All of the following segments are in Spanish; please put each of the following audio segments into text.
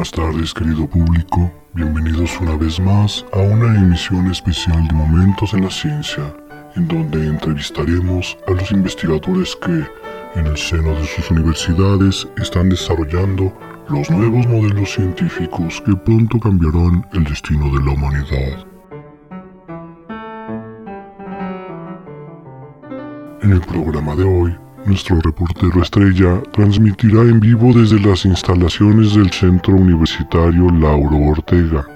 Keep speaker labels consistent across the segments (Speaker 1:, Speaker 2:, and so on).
Speaker 1: buenas tardes querido público, bienvenidos una vez más a una emisión especial de Momentos en la Ciencia, en donde entrevistaremos a los investigadores que, en el seno de sus universidades, están desarrollando los nuevos modelos científicos que pronto cambiarán el destino de la humanidad. En el programa de hoy, nuestro reportero estrella transmitirá en vivo desde las instalaciones del Centro Universitario Lauro Ortega.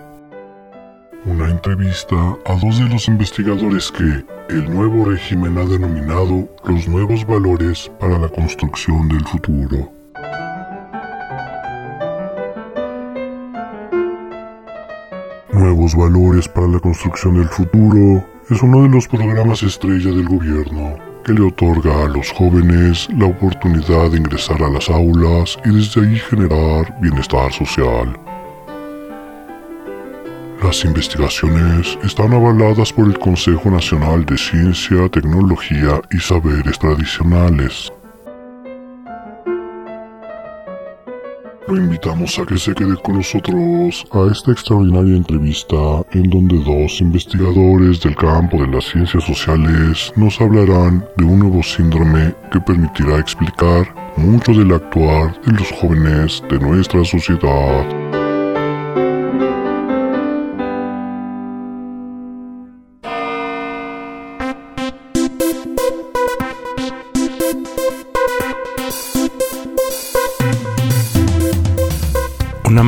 Speaker 1: Una entrevista a dos de los investigadores que el nuevo régimen ha denominado los nuevos valores para la construcción del futuro. Nuevos valores para la construcción del futuro es uno de los programas estrella del gobierno que le otorga a los jóvenes la oportunidad de ingresar a las aulas y desde ahí generar bienestar social. Las investigaciones están avaladas por el Consejo Nacional de Ciencia, Tecnología y Saberes Tradicionales, Lo invitamos a que se quede con nosotros a esta extraordinaria entrevista en donde dos investigadores del campo de las ciencias sociales nos hablarán de un nuevo síndrome que permitirá explicar mucho del actuar de los jóvenes de nuestra sociedad.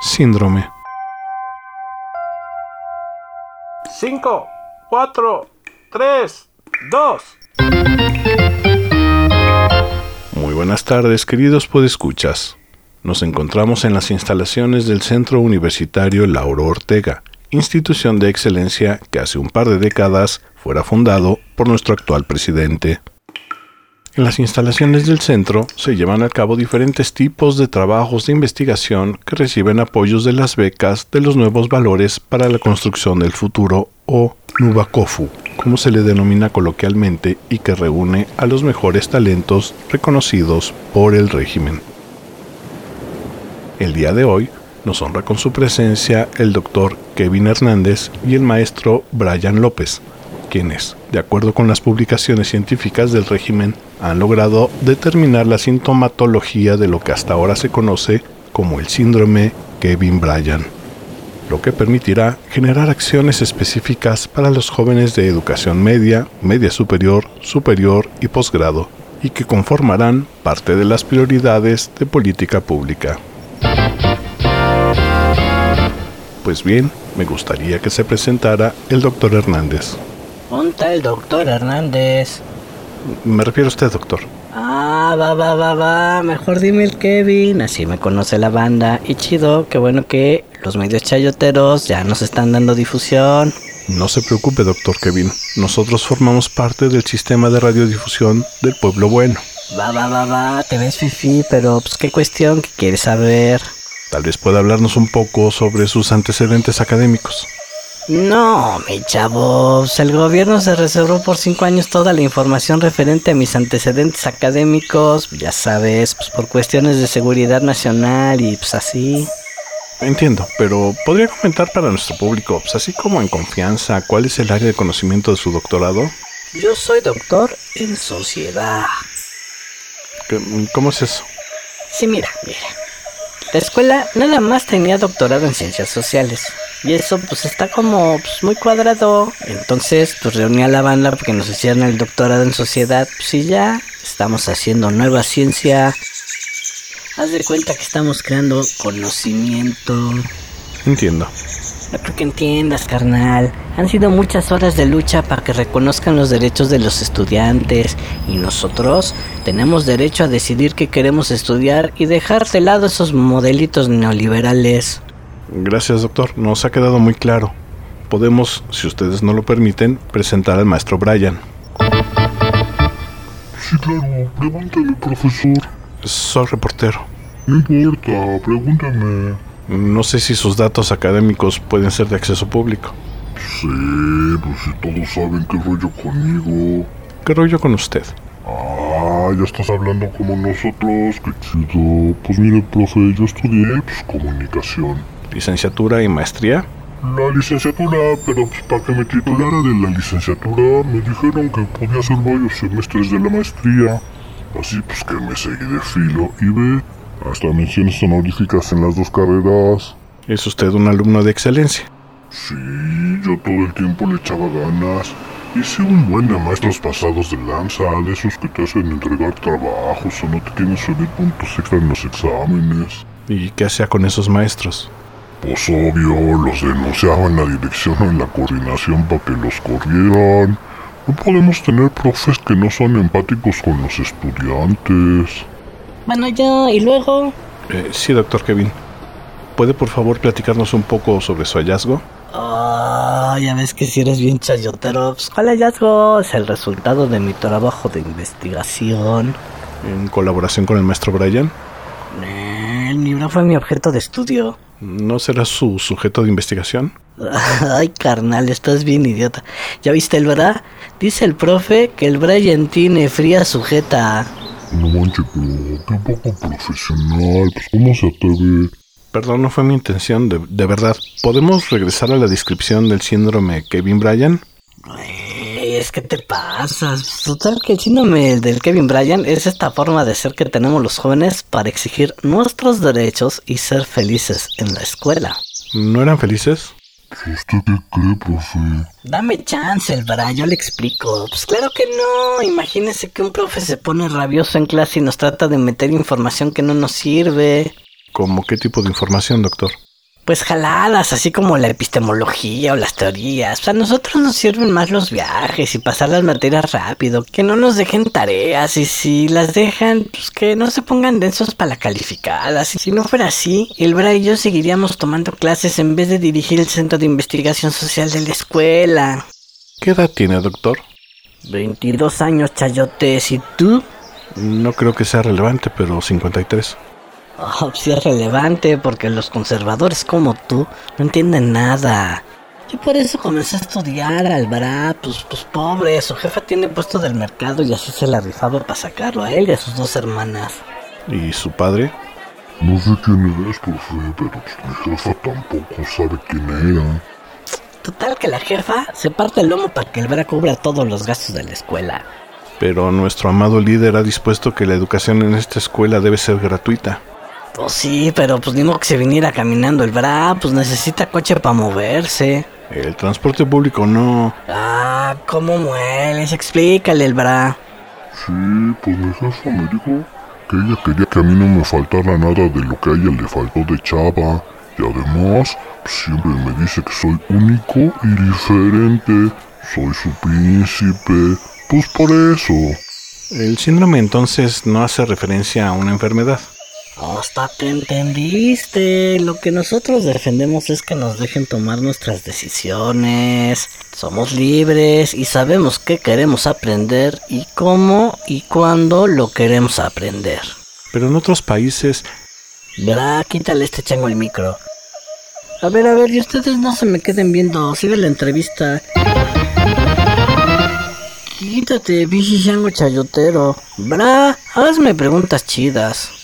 Speaker 2: síndrome.
Speaker 3: 5, 4, 3, 2.
Speaker 2: Muy buenas tardes, queridos podescuchas. Nos encontramos en las instalaciones del Centro Universitario Lauro Ortega, institución de excelencia que hace un par de décadas fuera fundado por nuestro actual presidente. En las instalaciones del centro se llevan a cabo diferentes tipos de trabajos de investigación que reciben apoyos de las becas de los nuevos valores para la construcción del futuro o Nubakofu, como se le denomina coloquialmente y que reúne a los mejores talentos reconocidos por el régimen. El día de hoy nos honra con su presencia el doctor Kevin Hernández y el maestro Brian López, quienes, de acuerdo con las publicaciones científicas del régimen, han logrado determinar la sintomatología de lo que hasta ahora se conoce como el síndrome Kevin Bryan, lo que permitirá generar acciones específicas para los jóvenes de educación media, media superior, superior y posgrado, y que conformarán parte de las prioridades de política pública. Pues bien, me gustaría que se presentara el doctor Hernández.
Speaker 4: ¿Dónde el doctor Hernández?
Speaker 2: Me refiero a usted, doctor.
Speaker 4: Ah, va, va, va, va. Mejor dime el Kevin. Así me conoce la banda. Y chido, qué bueno que los medios chayoteros ya nos están dando difusión.
Speaker 2: No se preocupe, doctor Kevin. Nosotros formamos parte del sistema de radiodifusión del pueblo bueno.
Speaker 4: Va, va, va, va. Te ves fifi, pero pues qué cuestión que quieres saber.
Speaker 2: Tal vez pueda hablarnos un poco sobre sus antecedentes académicos.
Speaker 4: No, mi chavos, el gobierno se reservó por cinco años toda la información referente a mis antecedentes académicos, ya sabes, pues por cuestiones de seguridad nacional y pues así.
Speaker 2: Entiendo, pero ¿podría comentar para nuestro público, pues así como en confianza, cuál es el área de conocimiento de su doctorado?
Speaker 4: Yo soy doctor en sociedad.
Speaker 2: ¿Cómo es eso?
Speaker 4: Sí, mira, mira. La escuela nada más tenía doctorado en ciencias sociales. Y eso pues está como pues, muy cuadrado. Entonces pues reuní a la banda porque nos hicieron el doctorado en sociedad. Pues y ya estamos haciendo nueva ciencia. Haz de cuenta que estamos creando conocimiento.
Speaker 2: Entiendo.
Speaker 4: No creo que entiendas, carnal. Han sido muchas horas de lucha para que reconozcan los derechos de los estudiantes y nosotros tenemos derecho a decidir qué queremos estudiar y dejar de lado esos modelitos neoliberales.
Speaker 2: Gracias, doctor. Nos ha quedado muy claro. Podemos, si ustedes no lo permiten, presentar al maestro Brian.
Speaker 1: Sí, claro, pregúntame, profesor.
Speaker 2: Soy reportero.
Speaker 1: No importa, pregúntame.
Speaker 2: No sé si sus datos académicos pueden ser de acceso público.
Speaker 1: Sí, pues si todos saben qué rollo conmigo.
Speaker 2: ¿Qué rollo con usted?
Speaker 1: Ah, ya estás hablando como nosotros, qué chido. Pues mire, profe, yo estudié pues, comunicación.
Speaker 2: ¿Licenciatura y maestría?
Speaker 1: La licenciatura, pero pues para que me titulara de la licenciatura me dijeron que podía hacer varios semestres de la maestría. Así pues que me seguí de filo y ve, hasta menciones honoríficas en las dos carreras.
Speaker 2: ¿Es usted un alumno de excelencia?
Speaker 1: Sí, yo todo el tiempo le echaba ganas. Hice un buen de maestros pasados de lanza, de esos que te hacen entregar trabajos o no te quieren subir puntos extra en los exámenes.
Speaker 2: ¿Y qué hacía con esos maestros?
Speaker 1: Pues obvio, los denunciaba en la dirección o en la coordinación para que los corrieran. No podemos tener profes que no son empáticos con los estudiantes.
Speaker 4: Bueno, ya, y luego.
Speaker 2: Eh, sí, doctor Kevin. ¿Puede por favor platicarnos un poco sobre su hallazgo?
Speaker 4: Ah, ya ves que si eres bien chayotero. Pues, ¿Cuál hallazgo? Es el resultado de mi trabajo de investigación.
Speaker 2: ¿En colaboración con el maestro Brian?
Speaker 4: El libro fue mi objeto de estudio.
Speaker 2: ¿No será su sujeto de investigación?
Speaker 4: Ay, carnal, estás bien idiota. ¿Ya viste el verdad? Dice el profe que el Brian tiene fría sujeta.
Speaker 1: No manches, pero qué poco profesional. Pues cómo se atreve.
Speaker 2: Perdón, no fue mi intención, de, de verdad. ¿Podemos regresar a la descripción del síndrome Kevin Bryan?
Speaker 4: Ay, es que te pasas. Total que el síndrome del Kevin Bryan es esta forma de ser que tenemos los jóvenes para exigir nuestros derechos y ser felices en la escuela.
Speaker 2: ¿No eran felices?
Speaker 1: ¿Usted qué cree, profe?
Speaker 4: Dame chance, el Bra, yo le explico. Pues claro que no. Imagínese que un profe se pone rabioso en clase y nos trata de meter información que no nos sirve.
Speaker 2: ¿Cómo qué tipo de información, doctor?
Speaker 4: Pues jaladas, así como la epistemología o las teorías. A nosotros nos sirven más los viajes y pasar las materias rápido. Que no nos dejen tareas y si las dejan, pues que no se pongan densos para la calificadas. Si no fuera así, el Bra y yo seguiríamos tomando clases en vez de dirigir el centro de investigación social de la escuela.
Speaker 2: ¿Qué edad tiene, doctor?
Speaker 4: 22 años, chayotes. ¿Y tú?
Speaker 2: No creo que sea relevante, pero 53.
Speaker 4: Oh, sí es relevante porque los conservadores como tú no entienden nada. Yo por eso comencé a estudiar al Bra, pues, pues pobre, su jefa tiene puesto del mercado y así se la rifaba para sacarlo a él y a sus dos hermanas.
Speaker 2: ¿Y su padre?
Speaker 1: No sé quién eres, profe, pero pues, mi jefa tampoco sabe quién era.
Speaker 4: Total que la jefa se parte el lomo para que el Bra cubra todos los gastos de la escuela.
Speaker 2: Pero nuestro amado líder ha dispuesto que la educación en esta escuela debe ser gratuita.
Speaker 4: Pues sí, pero pues ni modo que se viniera caminando el Bra, pues necesita coche para moverse.
Speaker 2: El transporte público no.
Speaker 4: Ah, ¿cómo mueles? Explícale el Bra.
Speaker 1: Sí, pues mi jefa me dijo que ella quería que a mí no me faltara nada de lo que a ella le faltó de chava. Y además, pues, siempre me dice que soy único y diferente. Soy su príncipe. Pues por eso.
Speaker 2: El síndrome entonces no hace referencia a una enfermedad.
Speaker 4: Hasta te entendiste. Lo que nosotros defendemos es que nos dejen tomar nuestras decisiones. Somos libres y sabemos qué queremos aprender y cómo y cuándo lo queremos aprender.
Speaker 2: Pero en otros países
Speaker 4: Verá, quítale este chango el micro. A ver, a ver, y ustedes no se me queden viendo. Sigue la entrevista. Quítate, bichi chango chayotero. Bra, hazme preguntas chidas.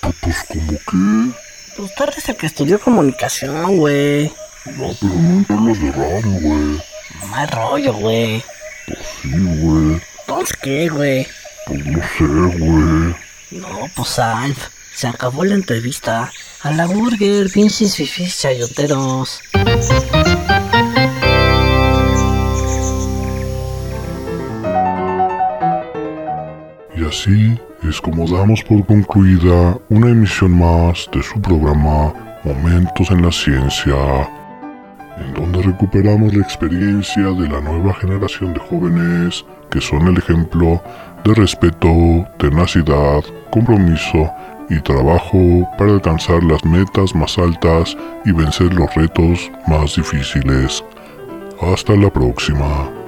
Speaker 1: Pues, como que...
Speaker 4: Pues tú eres el que estudió comunicación, güey.
Speaker 1: No, pero no de radio, güey.
Speaker 4: Más rollo, güey.
Speaker 1: Pues sí, güey.
Speaker 4: Entonces, ¿qué, güey?
Speaker 1: Pues no sé, güey.
Speaker 4: No, pues Alf. Se acabó la entrevista. A la burger, pinches fifis chayoteros.
Speaker 1: Y así es como damos por concluida una emisión más de su programa Momentos en la Ciencia. en donde recuperamos la experiencia de la nueva generación de jóvenes que son el ejemplo de respeto, tenacidad, compromiso y trabajo para alcanzar las metas más altas y vencer los retos más difíciles. Hasta la próxima.